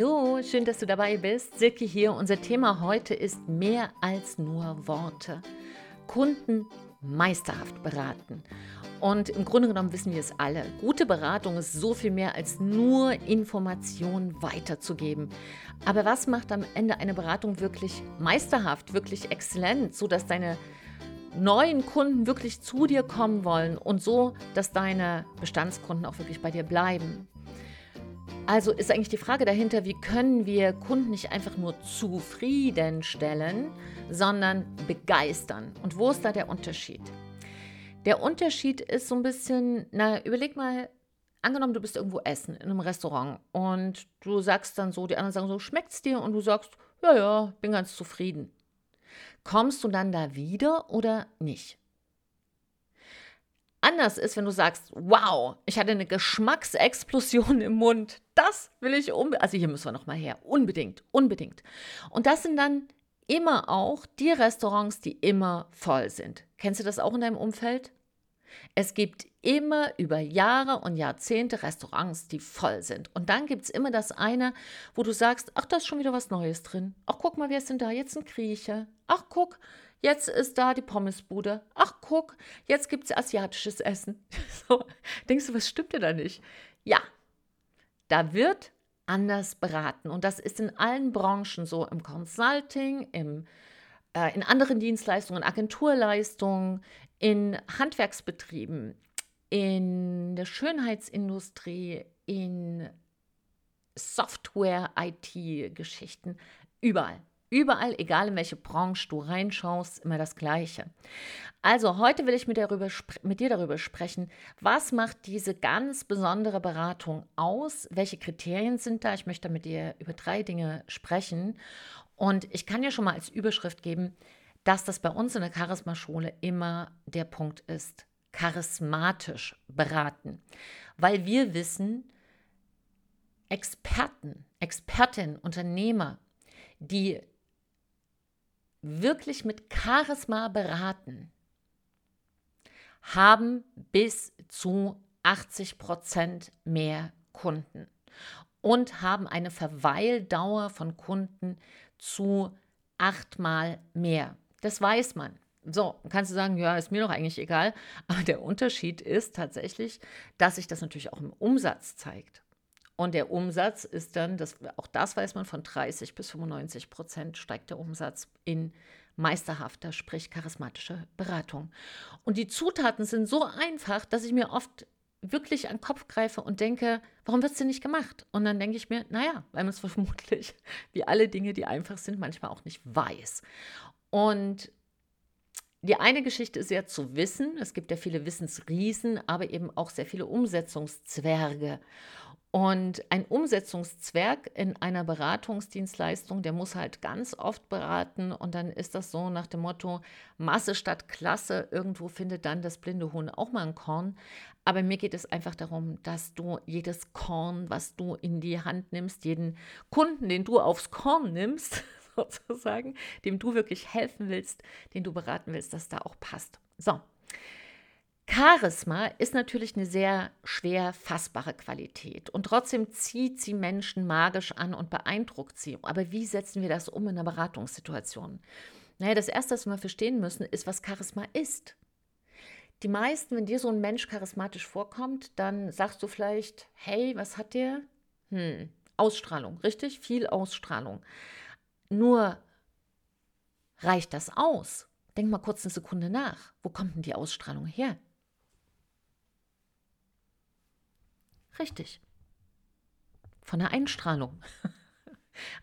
Hallo, schön, dass du dabei bist. Silke hier. Unser Thema heute ist mehr als nur Worte. Kunden meisterhaft beraten. Und im Grunde genommen wissen wir es alle. Gute Beratung ist so viel mehr als nur Informationen weiterzugeben. Aber was macht am Ende eine Beratung wirklich meisterhaft, wirklich exzellent, sodass deine neuen Kunden wirklich zu dir kommen wollen und so, dass deine Bestandskunden auch wirklich bei dir bleiben? Also ist eigentlich die Frage dahinter, wie können wir Kunden nicht einfach nur zufriedenstellen, sondern begeistern? Und wo ist da der Unterschied? Der Unterschied ist so ein bisschen, na, überleg mal, angenommen, du bist irgendwo essen in einem Restaurant und du sagst dann so, die anderen sagen so, schmeckt's dir? Und du sagst, ja, ja, bin ganz zufrieden. Kommst du dann da wieder oder nicht? Anders ist, wenn du sagst, wow, ich hatte eine Geschmacksexplosion im Mund. Das will ich unbedingt. Also hier müssen wir nochmal her. Unbedingt, unbedingt. Und das sind dann immer auch die Restaurants, die immer voll sind. Kennst du das auch in deinem Umfeld? Es gibt immer über Jahre und Jahrzehnte Restaurants, die voll sind. Und dann gibt es immer das eine, wo du sagst, ach, da ist schon wieder was Neues drin. Ach, guck mal, wer ist denn da? Jetzt ein Grieche. Ach, guck, Jetzt ist da die Pommesbude. Ach, guck, jetzt gibt es asiatisches Essen. So, denkst du, was stimmt denn da nicht? Ja, da wird anders beraten. Und das ist in allen Branchen so, im Consulting, im, äh, in anderen Dienstleistungen, Agenturleistungen, in Handwerksbetrieben, in der Schönheitsindustrie, in Software-IT-Geschichten, überall. Überall, egal in welche Branche du reinschaust, immer das Gleiche. Also heute will ich mit, darüber, mit dir darüber sprechen, was macht diese ganz besondere Beratung aus? Welche Kriterien sind da? Ich möchte mit dir über drei Dinge sprechen. Und ich kann dir schon mal als Überschrift geben, dass das bei uns in der Charisma-Schule immer der Punkt ist, charismatisch beraten. Weil wir wissen, Experten, Expertinnen, Unternehmer, die wirklich mit Charisma beraten, haben bis zu 80 Prozent mehr Kunden und haben eine Verweildauer von Kunden zu achtmal mehr. Das weiß man. So, kannst du sagen, ja, ist mir doch eigentlich egal. Aber der Unterschied ist tatsächlich, dass sich das natürlich auch im Umsatz zeigt. Und der Umsatz ist dann, das, auch das weiß man, von 30 bis 95 Prozent steigt der Umsatz in meisterhafter, sprich charismatischer Beratung. Und die Zutaten sind so einfach, dass ich mir oft wirklich an den Kopf greife und denke, warum wird es denn nicht gemacht? Und dann denke ich mir, naja, weil man es vermutlich, wie alle Dinge, die einfach sind, manchmal auch nicht weiß. Und die eine Geschichte ist ja zu wissen, es gibt ja viele Wissensriesen, aber eben auch sehr viele Umsetzungszwerge. Und ein Umsetzungszwerg in einer Beratungsdienstleistung, der muss halt ganz oft beraten und dann ist das so nach dem Motto Masse statt Klasse. Irgendwo findet dann das blinde Huhn auch mal ein Korn. Aber mir geht es einfach darum, dass du jedes Korn, was du in die Hand nimmst, jeden Kunden, den du aufs Korn nimmst, sozusagen, dem du wirklich helfen willst, den du beraten willst, dass da auch passt. So, Charisma ist natürlich eine sehr schwer fassbare Qualität und trotzdem zieht sie Menschen magisch an und beeindruckt sie. Aber wie setzen wir das um in einer Beratungssituation? Naja, das Erste, was wir verstehen müssen, ist, was Charisma ist. Die meisten, wenn dir so ein Mensch charismatisch vorkommt, dann sagst du vielleicht, hey, was hat der? Hm, Ausstrahlung, richtig? Viel Ausstrahlung. Nur reicht das aus? Denk mal kurz eine Sekunde nach. Wo kommt denn die Ausstrahlung her? Richtig. Von der Einstrahlung.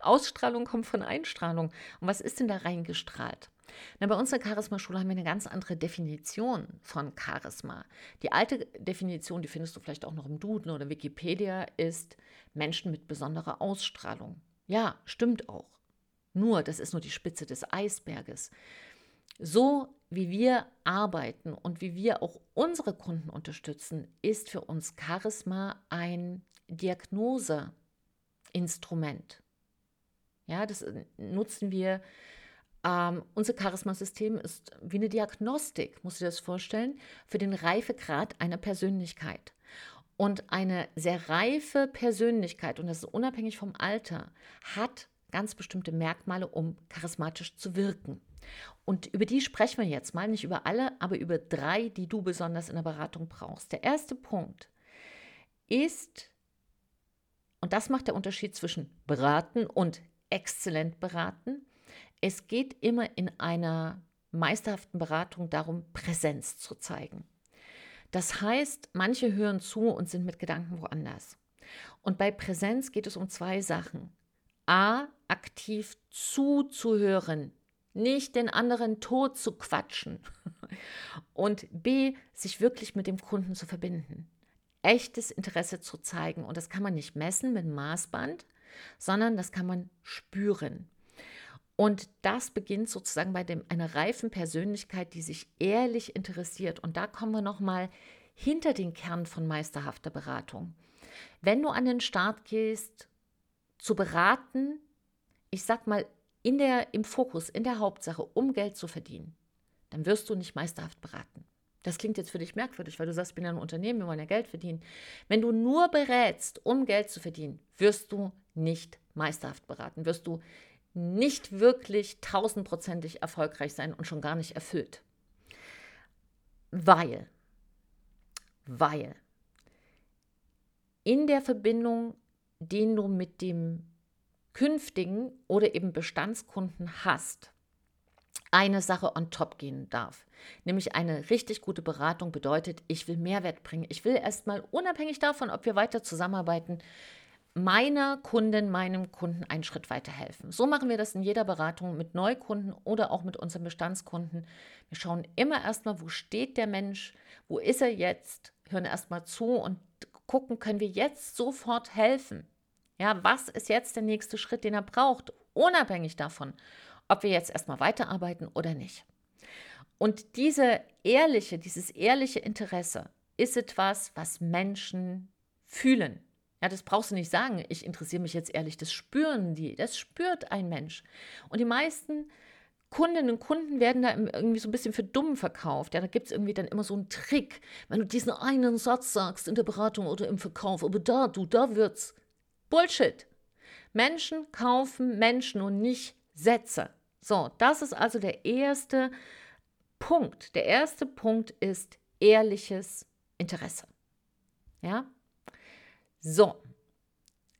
Ausstrahlung kommt von Einstrahlung. Und was ist denn da reingestrahlt? Na, bei uns in der Charisma-Schule haben wir eine ganz andere Definition von Charisma. Die alte Definition, die findest du vielleicht auch noch im Duden oder Wikipedia, ist Menschen mit besonderer Ausstrahlung. Ja, stimmt auch. Nur, das ist nur die Spitze des Eisberges. So wie wir arbeiten und wie wir auch unsere Kunden unterstützen, ist für uns Charisma ein Diagnoseinstrument. Ja, das nutzen wir. Ähm, unser Charismasystem ist wie eine Diagnostik, muss ich das vorstellen, für den Reifegrad einer Persönlichkeit. Und eine sehr reife Persönlichkeit, und das ist unabhängig vom Alter, hat ganz bestimmte Merkmale, um charismatisch zu wirken. Und über die sprechen wir jetzt mal, nicht über alle, aber über drei, die du besonders in der Beratung brauchst. Der erste Punkt ist, und das macht der Unterschied zwischen beraten und exzellent beraten, es geht immer in einer meisterhaften Beratung darum, Präsenz zu zeigen. Das heißt, manche hören zu und sind mit Gedanken woanders. Und bei Präsenz geht es um zwei Sachen. A, aktiv zuzuhören, nicht den anderen tot zu quatschen. Und B, sich wirklich mit dem Kunden zu verbinden. Echtes Interesse zu zeigen. Und das kann man nicht messen mit Maßband, sondern das kann man spüren. Und das beginnt sozusagen bei dem, einer reifen Persönlichkeit, die sich ehrlich interessiert. Und da kommen wir nochmal hinter den Kern von meisterhafter Beratung. Wenn du an den Start gehst, zu beraten, ich sag mal, in der, im Fokus, in der Hauptsache, um Geld zu verdienen, dann wirst du nicht meisterhaft beraten. Das klingt jetzt für dich merkwürdig, weil du sagst, ich bin ja ein Unternehmen, wir wollen ja Geld verdienen. Wenn du nur berätst, um Geld zu verdienen, wirst du nicht meisterhaft beraten, wirst du nicht wirklich tausendprozentig erfolgreich sein und schon gar nicht erfüllt. Weil, weil in der Verbindung, den du mit dem künftigen oder eben Bestandskunden hast, eine Sache on top gehen darf. Nämlich eine richtig gute Beratung bedeutet, ich will Mehrwert bringen. Ich will erstmal unabhängig davon, ob wir weiter zusammenarbeiten, meiner Kundin, meinem Kunden einen Schritt weiter helfen. So machen wir das in jeder Beratung mit Neukunden oder auch mit unseren Bestandskunden. Wir schauen immer erstmal, wo steht der Mensch, wo ist er jetzt, hören erstmal zu und gucken, können wir jetzt sofort helfen. Ja, was ist jetzt der nächste Schritt, den er braucht, unabhängig davon, ob wir jetzt erstmal weiterarbeiten oder nicht. Und diese ehrliche, dieses ehrliche Interesse ist etwas, was Menschen fühlen. Ja, das brauchst du nicht sagen, ich interessiere mich jetzt ehrlich, das spüren die, das spürt ein Mensch. Und die meisten Kundinnen und Kunden werden da irgendwie so ein bisschen für dumm verkauft. Ja, da gibt es irgendwie dann immer so einen Trick, wenn du diesen einen Satz sagst in der Beratung oder im Verkauf, aber da, du, da wird's. Bullshit. Menschen kaufen Menschen und nicht Sätze. So, das ist also der erste Punkt. Der erste Punkt ist ehrliches Interesse. Ja? So,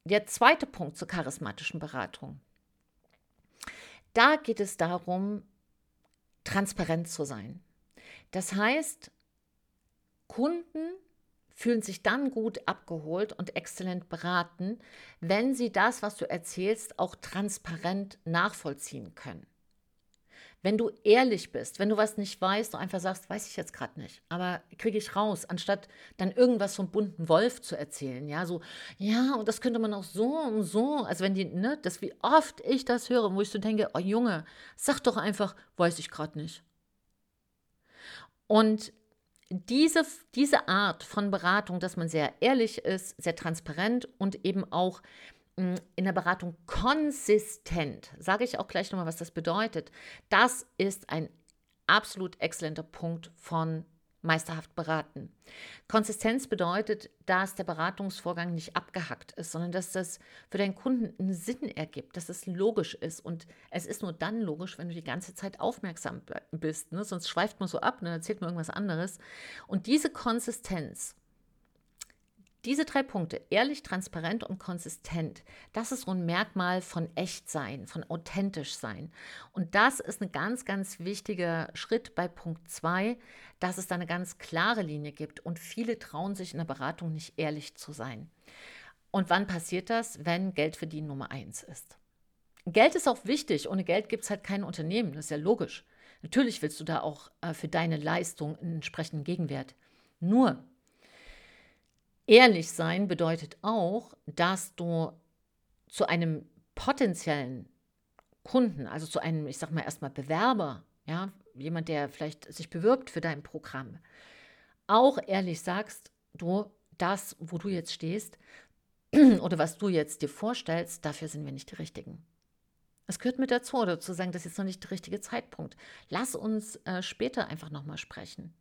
der zweite Punkt zur charismatischen Beratung. Da geht es darum, transparent zu sein. Das heißt, Kunden fühlen sich dann gut abgeholt und exzellent beraten, wenn sie das, was du erzählst, auch transparent nachvollziehen können. Wenn du ehrlich bist, wenn du was nicht weißt, du einfach sagst, weiß ich jetzt gerade nicht, aber kriege ich raus, anstatt dann irgendwas vom bunten Wolf zu erzählen, ja, so, ja, und das könnte man auch so und so, also wenn die, ne, das wie oft ich das höre, wo ich so denke, oh Junge, sag doch einfach, weiß ich gerade nicht. Und diese, diese Art von Beratung, dass man sehr ehrlich ist, sehr transparent und eben auch in der Beratung konsistent, sage ich auch gleich nochmal, was das bedeutet, das ist ein absolut exzellenter Punkt von meisterhaft beraten. Konsistenz bedeutet, dass der Beratungsvorgang nicht abgehackt ist, sondern dass das für deinen Kunden einen Sinn ergibt, dass es logisch ist. Und es ist nur dann logisch, wenn du die ganze Zeit aufmerksam bist. Ne? Sonst schweift man so ab, ne? erzählt man irgendwas anderes. Und diese Konsistenz diese drei Punkte, ehrlich, transparent und konsistent, das ist so ein Merkmal von Echtsein, von authentisch sein. Und das ist ein ganz, ganz wichtiger Schritt bei Punkt 2, dass es da eine ganz klare Linie gibt. Und viele trauen sich in der Beratung nicht ehrlich zu sein. Und wann passiert das? Wenn Geld verdienen Nummer eins ist. Geld ist auch wichtig. Ohne Geld gibt es halt kein Unternehmen. Das ist ja logisch. Natürlich willst du da auch äh, für deine Leistung einen entsprechenden Gegenwert. Nur, Ehrlich sein bedeutet auch, dass du zu einem potenziellen Kunden, also zu einem, ich sag mal erstmal Bewerber, ja, jemand, der vielleicht sich bewirbt für dein Programm, auch ehrlich sagst, du, das, wo du jetzt stehst oder was du jetzt dir vorstellst, dafür sind wir nicht die Richtigen. Es gehört mit dazu, oder zu sagen, das ist jetzt noch nicht der richtige Zeitpunkt. Lass uns äh, später einfach nochmal sprechen.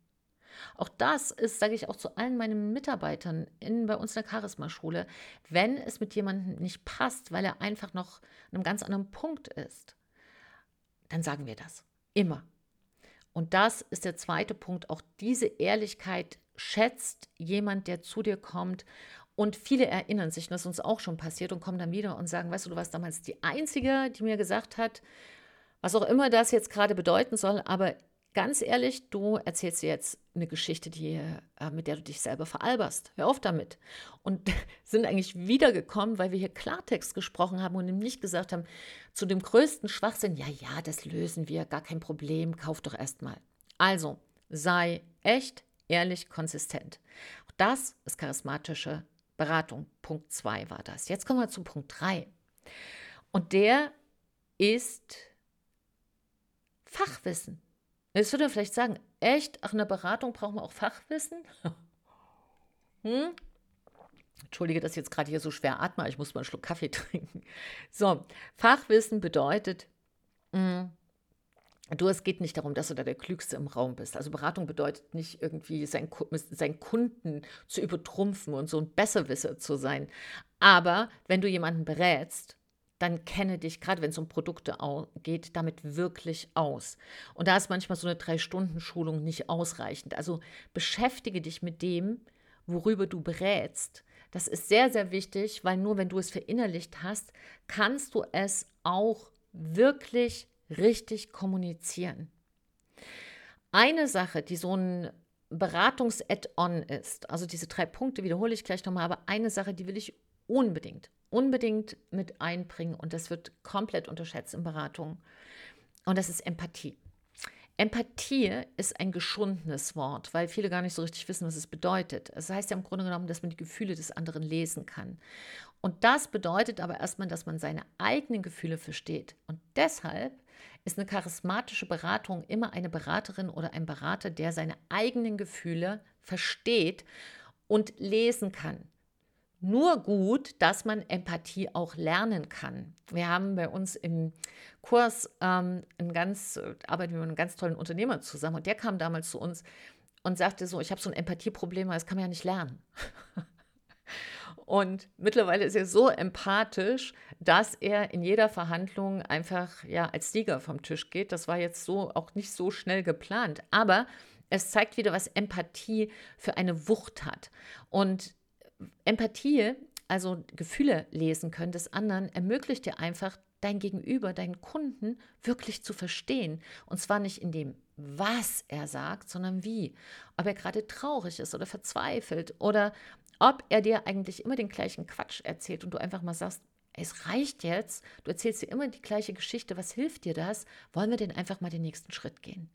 Auch das ist, sage ich auch zu allen meinen Mitarbeitern in, bei uns in der Charisma-Schule, wenn es mit jemandem nicht passt, weil er einfach noch an einem ganz anderen Punkt ist, dann sagen wir das. Immer. Und das ist der zweite Punkt. Auch diese Ehrlichkeit schätzt jemand, der zu dir kommt. Und viele erinnern sich, das ist uns auch schon passiert und kommen dann wieder und sagen, weißt du, du warst damals die Einzige, die mir gesagt hat, was auch immer das jetzt gerade bedeuten soll, aber ganz ehrlich, du erzählst dir jetzt eine Geschichte, die, äh, mit der du dich selber veralberst. Hör auf damit. Und sind eigentlich wiedergekommen, weil wir hier Klartext gesprochen haben und nicht gesagt haben, zu dem größten Schwachsinn, ja, ja, das lösen wir, gar kein Problem, kauf doch erstmal. Also, sei echt, ehrlich, konsistent. Das ist charismatische Beratung. Punkt 2 war das. Jetzt kommen wir zu Punkt 3. Und der ist Fachwissen. Jetzt würde vielleicht sagen, echt, ach, in der Beratung braucht man auch Fachwissen? hm? Entschuldige, dass ich jetzt gerade hier so schwer atme, ich muss mal einen Schluck Kaffee trinken. So, Fachwissen bedeutet, mh, hm, du, es geht nicht darum, dass du da der Klügste im Raum bist. Also Beratung bedeutet nicht irgendwie seinen, seinen Kunden zu übertrumpfen und so ein Besserwisser zu sein. Aber wenn du jemanden berätst, dann kenne dich, gerade wenn es um Produkte geht, damit wirklich aus. Und da ist manchmal so eine Drei-Stunden-Schulung nicht ausreichend. Also beschäftige dich mit dem, worüber du berätst. Das ist sehr, sehr wichtig, weil nur wenn du es verinnerlicht hast, kannst du es auch wirklich richtig kommunizieren. Eine Sache, die so ein Beratungs-Add-on ist, also diese drei Punkte wiederhole ich gleich nochmal, aber eine Sache, die will ich unbedingt unbedingt mit einbringen und das wird komplett unterschätzt in Beratungen. Und das ist Empathie. Empathie ist ein geschundenes Wort, weil viele gar nicht so richtig wissen, was es bedeutet. Es das heißt ja im Grunde genommen, dass man die Gefühle des anderen lesen kann. Und das bedeutet aber erstmal, dass man seine eigenen Gefühle versteht. Und deshalb ist eine charismatische Beratung immer eine Beraterin oder ein Berater, der seine eigenen Gefühle versteht und lesen kann nur gut, dass man Empathie auch lernen kann. Wir haben bei uns im Kurs ähm, einen ganz, arbeiten wir mit einem ganz tollen Unternehmer zusammen und der kam damals zu uns und sagte so, ich habe so ein Empathieproblem, das kann man ja nicht lernen. Und mittlerweile ist er so empathisch, dass er in jeder Verhandlung einfach ja als Sieger vom Tisch geht. Das war jetzt so auch nicht so schnell geplant, aber es zeigt wieder, was Empathie für eine Wucht hat. Und Empathie, also Gefühle lesen können des anderen, ermöglicht dir einfach, dein Gegenüber, deinen Kunden wirklich zu verstehen. Und zwar nicht in dem, was er sagt, sondern wie. Ob er gerade traurig ist oder verzweifelt oder ob er dir eigentlich immer den gleichen Quatsch erzählt und du einfach mal sagst, es reicht jetzt, du erzählst dir immer die gleiche Geschichte, was hilft dir das? Wollen wir denn einfach mal den nächsten Schritt gehen?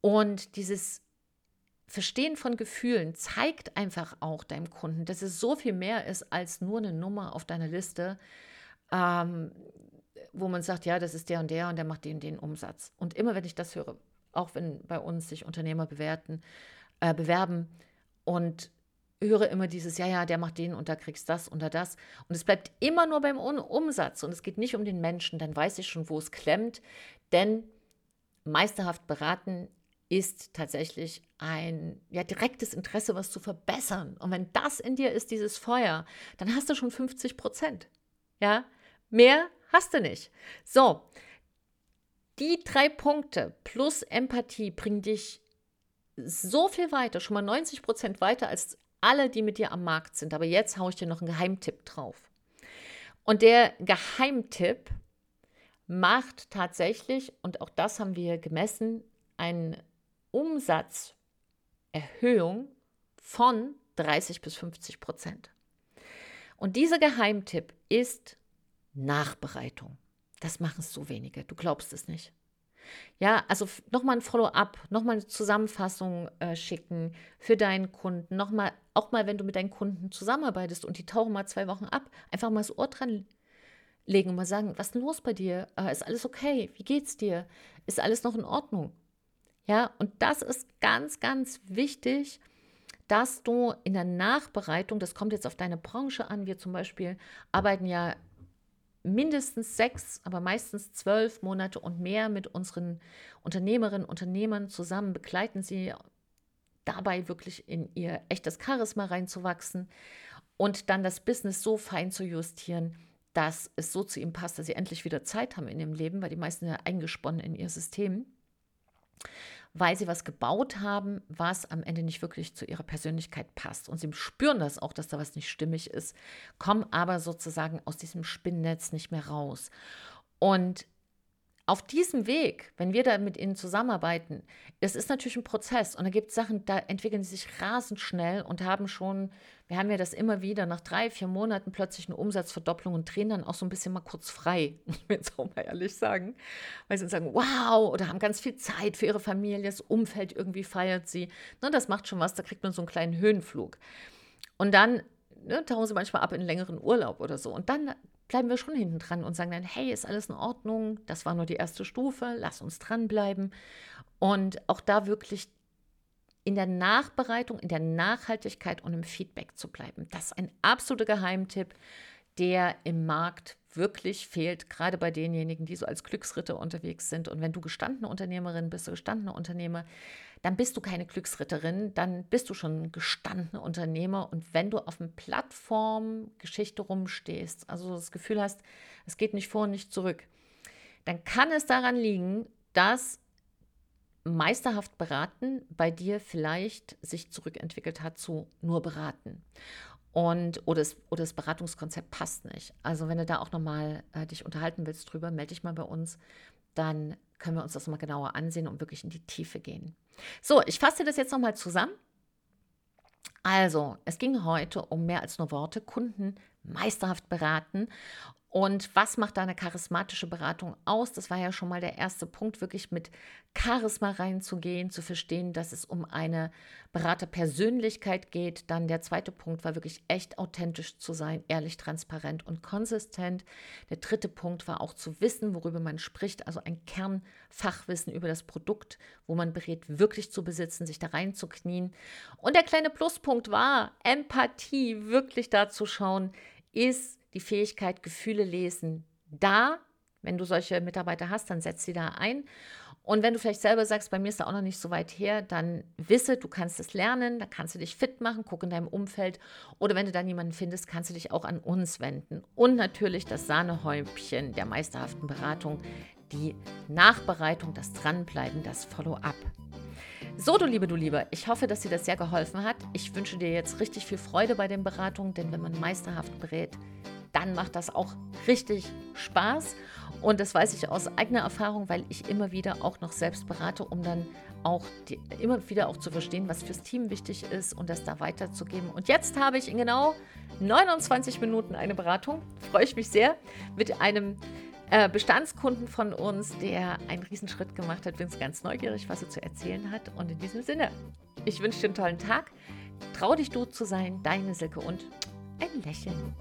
Und dieses Verstehen von Gefühlen zeigt einfach auch deinem Kunden, dass es so viel mehr ist als nur eine Nummer auf deiner Liste, ähm, wo man sagt, ja, das ist der und der und der macht den den Umsatz. Und immer wenn ich das höre, auch wenn bei uns sich Unternehmer bewerten, äh, bewerben und höre immer dieses, ja, ja, der macht den und da kriegst das und da das. Und es bleibt immer nur beim Umsatz und es geht nicht um den Menschen, dann weiß ich schon, wo es klemmt. Denn meisterhaft beraten ist tatsächlich ein ja, direktes Interesse, was zu verbessern. Und wenn das in dir ist, dieses Feuer, dann hast du schon 50 Prozent. Ja, mehr hast du nicht. So, die drei Punkte plus Empathie bringen dich so viel weiter, schon mal 90 Prozent weiter als alle, die mit dir am Markt sind. Aber jetzt haue ich dir noch einen Geheimtipp drauf. Und der Geheimtipp macht tatsächlich, und auch das haben wir gemessen, einen Umsatzerhöhung von 30 bis 50 Prozent. Und dieser Geheimtipp ist Nachbereitung. Das machen so wenige. Du glaubst es nicht. Ja, also nochmal ein Follow-up, nochmal eine Zusammenfassung äh, schicken für deinen Kunden. Nochmal, auch mal, wenn du mit deinen Kunden zusammenarbeitest und die tauchen mal zwei Wochen ab, einfach mal das Ohr dran legen und mal sagen, was ist denn los bei dir? Äh, ist alles okay? Wie geht's dir? Ist alles noch in Ordnung? Ja, und das ist ganz, ganz wichtig, dass du in der Nachbereitung, das kommt jetzt auf deine Branche an, wir zum Beispiel arbeiten ja mindestens sechs, aber meistens zwölf Monate und mehr mit unseren Unternehmerinnen und Unternehmern zusammen, begleiten sie dabei wirklich in ihr echtes Charisma reinzuwachsen und dann das Business so fein zu justieren, dass es so zu ihm passt, dass sie endlich wieder Zeit haben in ihrem Leben, weil die meisten ja eingesponnen in ihr System, weil sie was gebaut haben, was am Ende nicht wirklich zu ihrer Persönlichkeit passt. Und sie spüren das auch, dass da was nicht stimmig ist, kommen aber sozusagen aus diesem Spinnennetz nicht mehr raus. Und auf diesem Weg, wenn wir da mit ihnen zusammenarbeiten, das ist natürlich ein Prozess und da gibt es Sachen, da entwickeln sie sich rasend schnell und haben schon, wir haben ja das immer wieder, nach drei, vier Monaten plötzlich eine Umsatzverdopplung und drehen dann auch so ein bisschen mal kurz frei, muss ich jetzt auch mal ehrlich sagen, weil sie sagen, wow, oder haben ganz viel Zeit für ihre Familie, das Umfeld irgendwie feiert sie. Ne, das macht schon was, da kriegt man so einen kleinen Höhenflug. Und dann ne, tauchen sie manchmal ab in längeren Urlaub oder so. Und dann bleiben wir schon hinten dran und sagen dann, hey, ist alles in Ordnung? Das war nur die erste Stufe, lass uns dranbleiben. Und auch da wirklich in der Nachbereitung, in der Nachhaltigkeit und im Feedback zu bleiben. Das ist ein absoluter Geheimtipp, der im Markt wirklich fehlt, gerade bei denjenigen, die so als Glücksritter unterwegs sind. Und wenn du gestandene Unternehmerin bist, gestandener Unternehmer, dann bist du keine Glücksritterin, dann bist du schon ein gestandener Unternehmer. Und wenn du auf einer Plattform-Geschichte rumstehst, also das Gefühl hast, es geht nicht vor und nicht zurück, dann kann es daran liegen, dass meisterhaft beraten bei dir vielleicht sich zurückentwickelt hat zu nur beraten. Und, oder, das, oder das Beratungskonzept passt nicht. Also wenn du da auch nochmal äh, dich unterhalten willst drüber, melde dich mal bei uns. Dann können wir uns das mal genauer ansehen und wirklich in die Tiefe gehen. So, ich fasse das jetzt nochmal zusammen. Also, es ging heute um mehr als nur Worte, Kunden meisterhaft beraten und was macht da eine charismatische Beratung aus? Das war ja schon mal der erste Punkt, wirklich mit Charisma reinzugehen, zu verstehen, dass es um eine Beraterpersönlichkeit geht. Dann der zweite Punkt war wirklich echt authentisch zu sein, ehrlich, transparent und konsistent. Der dritte Punkt war auch zu wissen, worüber man spricht, also ein Kernfachwissen über das Produkt, wo man berät, wirklich zu besitzen, sich da reinzuknien. Und der kleine Pluspunkt war Empathie, wirklich da zu schauen, ist die Fähigkeit, Gefühle lesen da. Wenn du solche Mitarbeiter hast, dann setz sie da ein. Und wenn du vielleicht selber sagst, bei mir ist da auch noch nicht so weit her, dann wisse, du kannst es lernen, da kannst du dich fit machen, guck in deinem Umfeld. Oder wenn du da niemanden findest, kannst du dich auch an uns wenden. Und natürlich das Sahnehäubchen der meisterhaften Beratung, die Nachbereitung, das Dranbleiben, das Follow-up. So, du Liebe, du Liebe, ich hoffe, dass dir das sehr geholfen hat. Ich wünsche dir jetzt richtig viel Freude bei den Beratungen, denn wenn man meisterhaft berät, dann macht das auch richtig Spaß. Und das weiß ich aus eigener Erfahrung, weil ich immer wieder auch noch selbst berate, um dann auch die, immer wieder auch zu verstehen, was fürs Team wichtig ist und das da weiterzugeben. Und jetzt habe ich in genau 29 Minuten eine Beratung. Freue ich mich sehr mit einem äh, Bestandskunden von uns, der einen Riesenschritt gemacht hat. Bin ganz neugierig, was er zu erzählen hat. Und in diesem Sinne, ich wünsche dir einen tollen Tag. Trau dich du zu sein, deine Silke und ein Lächeln.